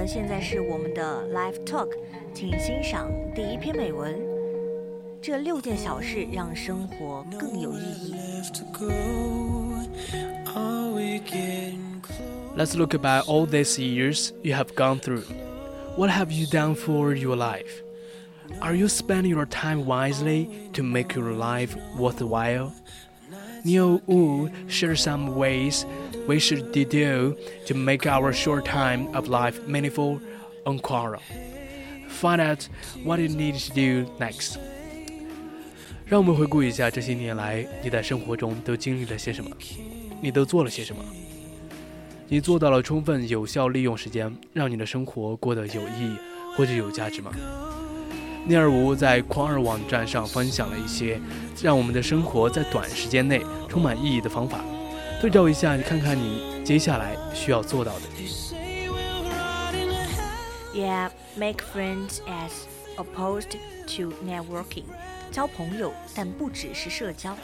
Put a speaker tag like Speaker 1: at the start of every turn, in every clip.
Speaker 1: 好的，现在是我们的 live talk，请欣赏第一篇美文。这六件小事让生活更有意义。
Speaker 2: Let's look about all these years you have gone through. What have you done for your life? Are you spending your time wisely to make your life worthwhile? Neil Wu shares some ways we should do to make our short time of life meaningful and quarrel. Find out what you need to do next. 让我们回顾一下这些年来你在生活中都经历了些什么，你都做了些什么。你做到了充分有效利用时间，让你的生活过得有意义或者有价值吗？ 聂尔吴在匡二网站上分享了一些让我们的生活在短时间内充满意义的方法，对照一下，看看你接下来需要做到的。
Speaker 1: Yeah, make friends as opposed to networking. 交朋友，但不只是社交。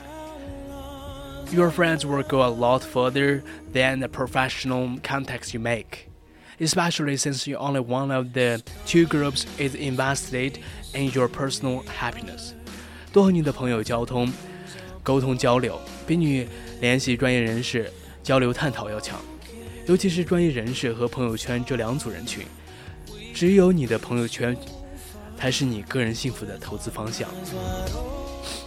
Speaker 2: Your friends will go a lot further than the professional contacts you make, Especially since you only one of the two groups is invested in your personal happiness. 多和你的朋友交通、沟通交流，比你联系专业人士交流探讨要强。尤其是专业人士和朋友圈这两组人群，只有你的朋友圈才是你个人幸福的投资方向。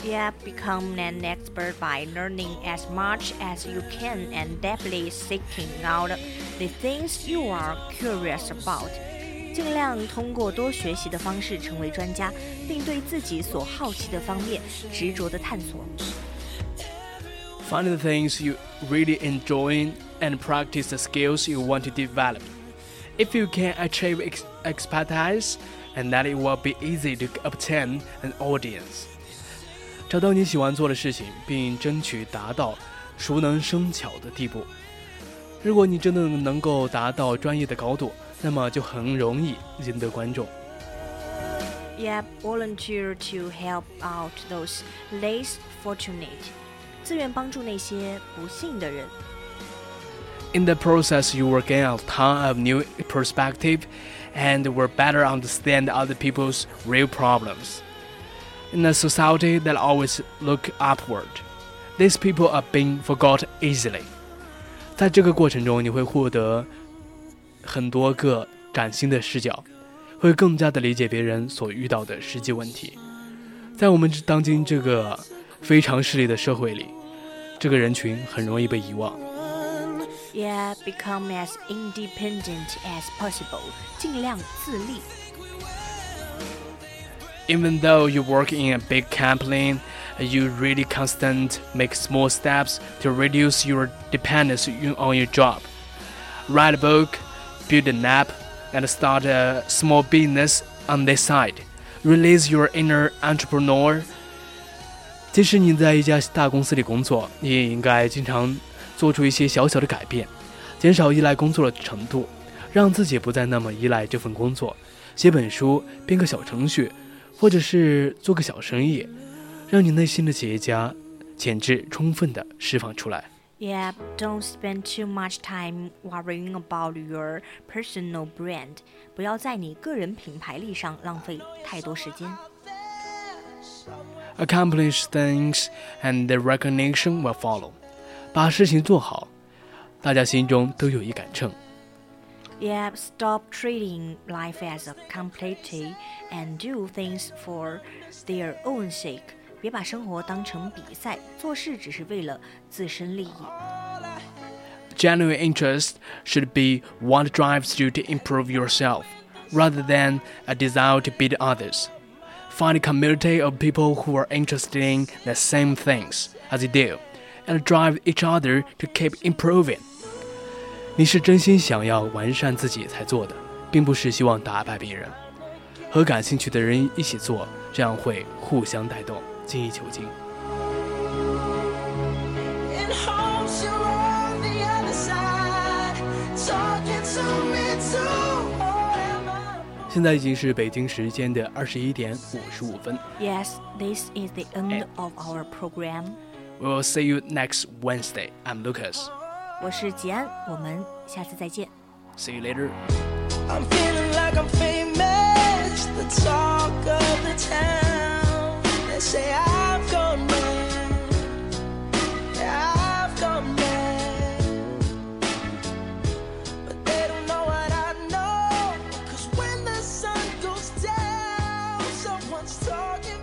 Speaker 1: Yeah, become an expert by learning as much as you can and deeply seeking out the things you are curious about. 尽量通过多学习的方式成为专家，并对自己所好奇的方面执着地探索。
Speaker 2: Find the things you really enjoy and practice the skills you want to develop. If you can achieve ex- expertise, and that it will be easy to obtain an audience. 找到你喜欢做的事情，并争取达到熟能生巧的地步。如果你真的能够达到专业的高度，那么就很容易赢得观众。
Speaker 1: Yeah, volunteer to help out those less fortunate. 自愿帮助那些不幸的人。
Speaker 2: In the process, you will gain a ton of new perspective and will better understand other people's real problems. In a society that always look upward, these people are being forgot easily. 在这个过程中，你会获得很多个崭新的视角，会更加的理解别人所遇到的实际问题。在我们当今这个非常势利的社会里，这个人群很容易被遗忘。
Speaker 1: Yeah, become as independent as possible. 尽量自立。
Speaker 2: Even though you work in a big company, you really constant make small steps to reduce your dependence on your job. Write a book, build an app, and start a small business on this side. Release your inner entrepreneur. 即使你在一家大公司里工作，你也应该经常做出一些小小的改变，减少依赖工作的程度，让自己不再那么依赖这份工作。写本书，编个小程序。 或者是做个小生意，让你内心的企业家潜质充分的释放出来。
Speaker 1: Yeah, don't spend too much time worrying about your personal brand. 不要在你个人品牌力上浪费太多时间。
Speaker 2: Accomplish things and the recognition will follow. 把事情做好，大家心中都有一杆秤。
Speaker 1: Yeah, stop treating life as a competition and do things for their own sake. 别把生活当成比赛，做事只是为了自身利益。
Speaker 2: Genuine interest should be what drives you to improve yourself, rather than a desire to beat others. Find a community of people who are interested in the same things as you do, and drive each other to keep improving. 你是真心想要完善自己才做的，并不是希望打败别人。和感兴趣的人一起做，这样会互相带动，精益求精。现在已经是北京时间的二十一点五十五分。
Speaker 1: Yes, this is the end of our program.
Speaker 2: We will see you next Wednesday. I'm Lucas.
Speaker 1: 我是吉安我们下次再见
Speaker 2: see you later
Speaker 3: i'm feeling like i'm famous the talk of the town they say i've gone mad i've gone mad but they don't know what i know cause when the sun goes down someone's talking